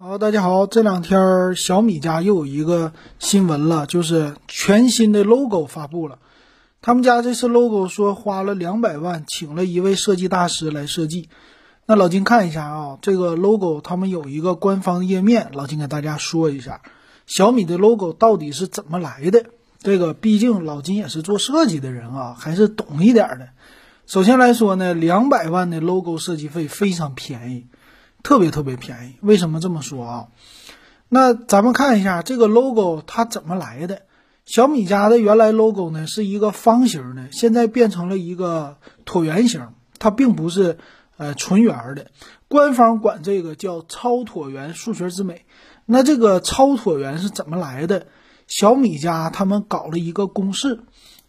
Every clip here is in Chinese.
好，大家好，这两天小米家又有一个新闻了，就是全新的 logo 发布了。他们家这次 logo 说花了两百万，请了一位设计大师来设计。那老金看一下啊，这个 logo 他们有一个官方页面，老金给大家说一下，小米的 logo 到底是怎么来的。这个毕竟老金也是做设计的人啊，还是懂一点的。首先来说呢，两百万的 logo 设计费非常便宜。特别特别便宜，为什么这么说啊？那咱们看一下这个 logo 它怎么来的。小米家的原来 logo 呢是一个方形的，现在变成了一个椭圆形，它并不是呃纯圆的。官方管这个叫超椭圆数学之美。那这个超椭圆是怎么来的？小米家他们搞了一个公式，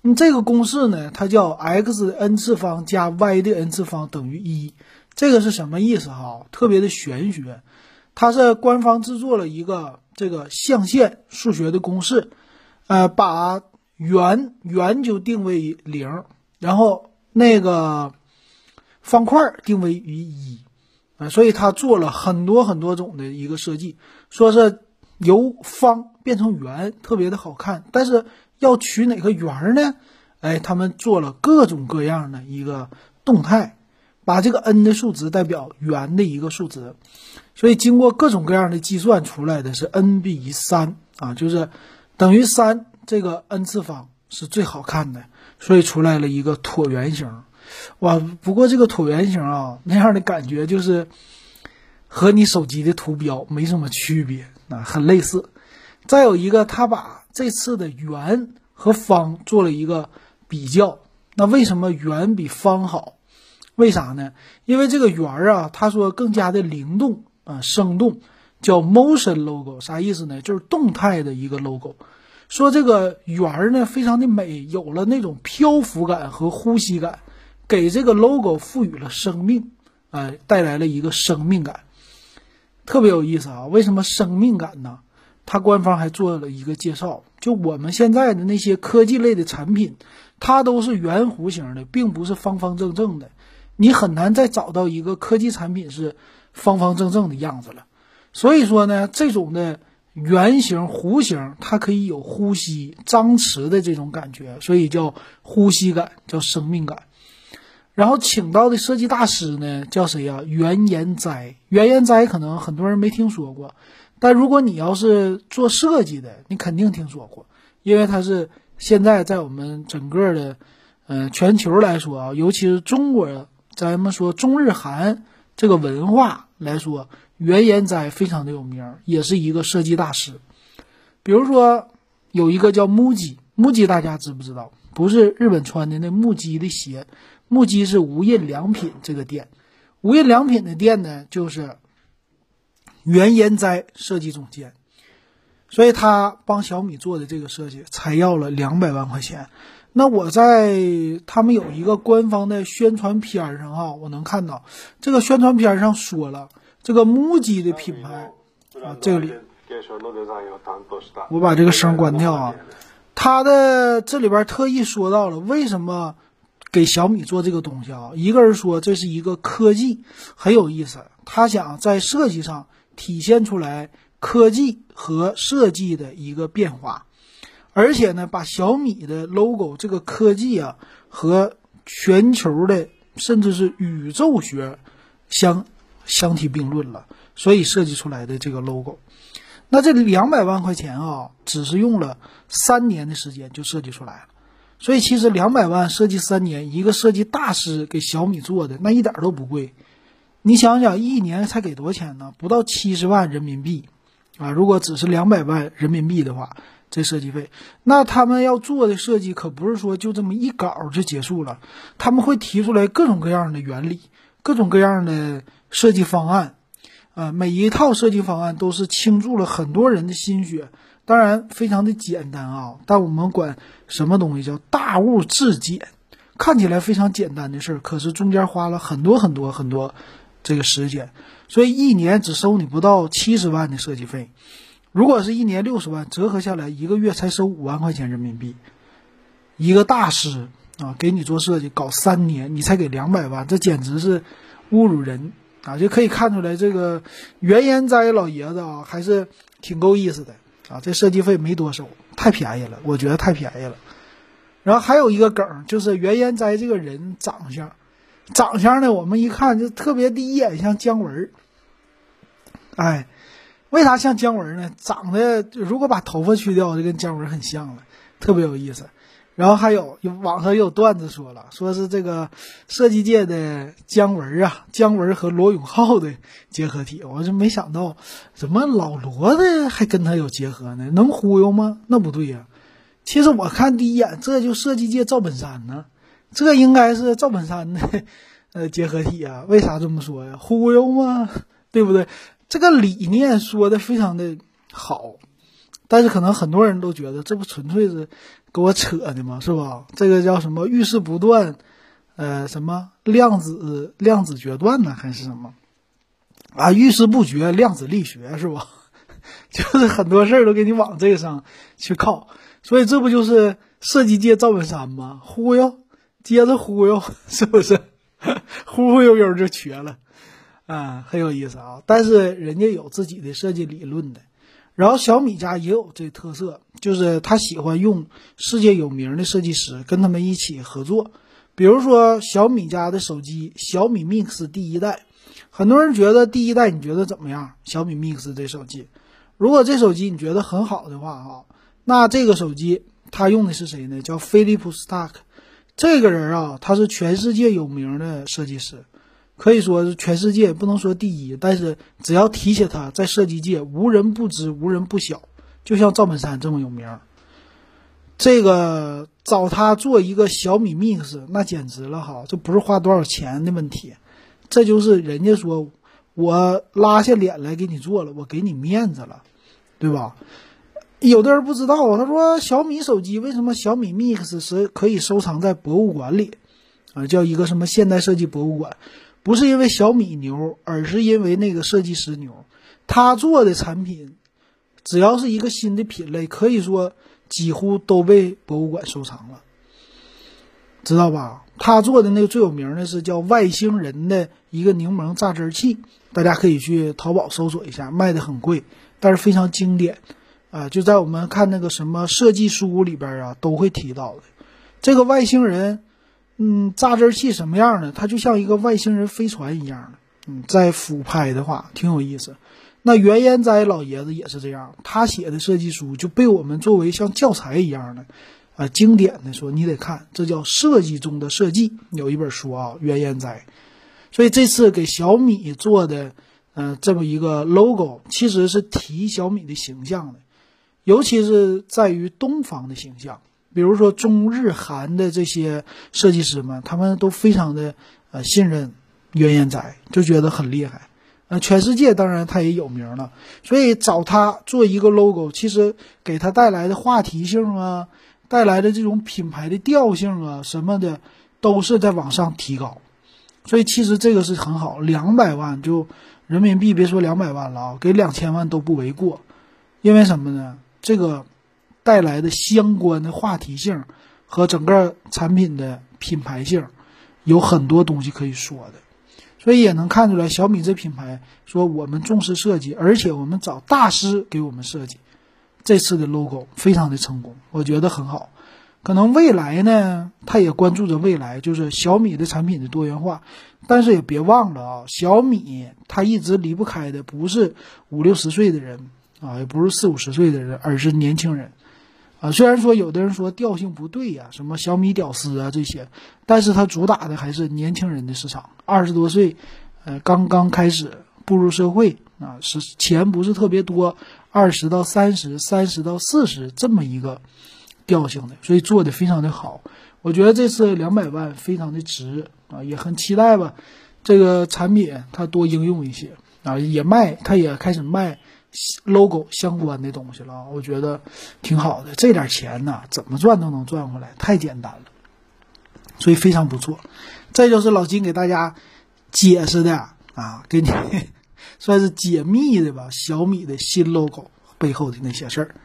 嗯，这个公式呢，它叫 x 的 n 次方加 y 的 n 次方等于一。这个是什么意思哈？特别的玄学，它是官方制作了一个这个象限数学的公式，呃，把圆圆就定位于零，然后那个方块定位于一，啊，所以他做了很多很多种的一个设计，说是由方变成圆，特别的好看。但是要取哪个圆呢？哎，他们做了各种各样的一个动态。把这个 n 的数值代表圆的一个数值，所以经过各种各样的计算出来的是 n 比于三啊，就是等于三这个 n 次方是最好看的，所以出来了一个椭圆形。哇，不过这个椭圆形啊，那样的感觉就是和你手机的图标没什么区别啊，很类似。再有一个，他把这次的圆和方做了一个比较，那为什么圆比方好？为啥呢？因为这个圆啊，他说更加的灵动啊，生动，叫 motion logo，啥意思呢？就是动态的一个 logo。说这个圆儿呢，非常的美，有了那种漂浮感和呼吸感，给这个 logo 赋予了生命，哎，带来了一个生命感，特别有意思啊。为什么生命感呢？它官方还做了一个介绍，就我们现在的那些科技类的产品，它都是圆弧形的，并不是方方正正的。你很难再找到一个科技产品是方方正正的样子了，所以说呢，这种的圆形、弧形，它可以有呼吸、张弛的这种感觉，所以叫呼吸感，叫生命感。然后请到的设计大师呢，叫谁呀？袁岩斋。袁岩斋可能很多人没听说过，但如果你要是做设计的，你肯定听说过，因为他是现在在我们整个的，呃，全球来说啊，尤其是中国。咱们说中日韩这个文化来说，原研哉非常的有名，也是一个设计大师。比如说有一个叫木屐，木屐大家知不知道？不是日本穿的那木屐的鞋，木屐是无印良品这个店，无印良品的店呢就是原研哉设计总监，所以他帮小米做的这个设计才要了两百万块钱。那我在他们有一个官方的宣传片上哈，我能看到这个宣传片上说了这个木屐的品牌啊，这里我把这个声关掉啊。他的这里边特意说到了为什么给小米做这个东西啊？一个人说这是一个科技很有意思，他想在设计上体现出来科技和设计的一个变化。而且呢，把小米的 logo 这个科技啊和全球的甚至是宇宙学相相提并论了，所以设计出来的这个 logo，那这两百万块钱啊，只是用了三年的时间就设计出来了。所以其实两百万设计三年，一个设计大师给小米做的那一点都不贵。你想想，一年才给多少钱呢？不到七十万人民币啊！如果只是两百万人民币的话。这设计费，那他们要做的设计可不是说就这么一稿就结束了，他们会提出来各种各样的原理，各种各样的设计方案，啊，每一套设计方案都是倾注了很多人的心血，当然非常的简单啊，但我们管什么东西叫大物至简，看起来非常简单的事儿，可是中间花了很多很多很多这个时间，所以一年只收你不到七十万的设计费。如果是一年六十万，折合下来一个月才收五万块钱人民币。一个大师啊，给你做设计搞三年，你才给两百万，这简直是侮辱人啊，就可以看出来这个原研哉老爷子啊，还是挺够意思的啊。这设计费没多收，太便宜了，我觉得太便宜了。然后还有一个梗，就是原研哉这个人长相，长相呢，我们一看就特别第一眼像姜文儿。哎，为啥像姜文呢？长得如果把头发去掉，就跟姜文很像了，特别有意思。然后还有，网上有段子说了，说是这个设计界的姜文啊，姜文和罗永浩的结合体。我就没想到，怎么老罗的还跟他有结合呢？能忽悠吗？那不对呀。其实我看第一眼，这就设计界赵本山呢，这应该是赵本山的 呃结合体啊。为啥这么说呀？忽悠吗？对不对？这个理念说的非常的好，但是可能很多人都觉得这不纯粹是。给我扯的嘛，是吧？这个叫什么遇事不断，呃，什么量子量子决断呢，还是什么啊？遇事不决，量子力学是吧？就是很多事儿都给你往这个上去靠，所以这不就是设计界赵本山吗？忽悠，接着忽悠，是不是？忽 忽悠悠就瘸了，啊，很有意思啊。但是人家有自己的设计理论的。然后小米家也有这特色，就是他喜欢用世界有名的设计师跟他们一起合作。比如说小米家的手机小米 Mix 第一代，很多人觉得第一代你觉得怎么样？小米 Mix 这手机，如果这手机你觉得很好的话，哈，那这个手机他用的是谁呢？叫飞利浦 Stark，这个人啊，他是全世界有名的设计师。可以说是全世界不能说第一，但是只要提起他，在设计界无人不知，无人不晓。就像赵本山这么有名，这个找他做一个小米 Mix，那简直了哈！这不是花多少钱的问题，这就是人家说我拉下脸来给你做了，我给你面子了，对吧？有的人不知道啊，他说小米手机为什么小米 Mix 是可以收藏在博物馆里啊？叫一个什么现代设计博物馆。不是因为小米牛，而是因为那个设计师牛。他做的产品，只要是一个新的品类，可以说几乎都被博物馆收藏了，知道吧？他做的那个最有名的是叫外星人的一个柠檬榨汁器，大家可以去淘宝搜索一下，卖的很贵，但是非常经典啊！就在我们看那个什么设计书里边啊，都会提到的这个外星人。嗯，榨汁器什么样的？它就像一个外星人飞船一样的。嗯，在俯拍的话，挺有意思。那袁研哉老爷子也是这样，他写的设计书就被我们作为像教材一样的，啊，经典的说你得看，这叫设计中的设计。有一本书啊，袁研哉。所以这次给小米做的，嗯，这么一个 logo，其实是提小米的形象的，尤其是在于东方的形象。比如说中日韩的这些设计师们，他们都非常的呃信任袁研哉，就觉得很厉害。呃，全世界当然他也有名了，所以找他做一个 logo，其实给他带来的话题性啊，带来的这种品牌的调性啊什么的，都是在往上提高。所以其实这个是很好，两百万就人民币，别说两百万了啊，给两千万都不为过。因为什么呢？这个。带来的相关的话题性和整个产品的品牌性，有很多东西可以说的，所以也能看出来小米这品牌说我们重视设计，而且我们找大师给我们设计，这次的 logo 非常的成功，我觉得很好。可能未来呢，他也关注着未来，就是小米的产品的多元化，但是也别忘了啊，小米它一直离不开的不是五六十岁的人啊，也不是四五十岁的人，而是年轻人。啊，虽然说有的人说调性不对呀，什么小米屌丝啊这些，但是它主打的还是年轻人的市场，二十多岁，呃，刚刚开始步入社会啊，是钱不是特别多，二十到三十，三十到四十这么一个调性的，所以做的非常的好。我觉得这次两百万非常的值啊，也很期待吧，这个产品它多应用一些啊，也卖，它也开始卖。Logo 相关的东西了，我觉得挺好的。这点钱呢，怎么赚都能赚回来，太简单了，所以非常不错。这就是老金给大家解释的啊，给你 算是解密的吧。小米的新 logo 背后的那些事儿。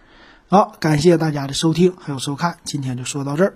好，感谢大家的收听还有收看，今天就说到这儿。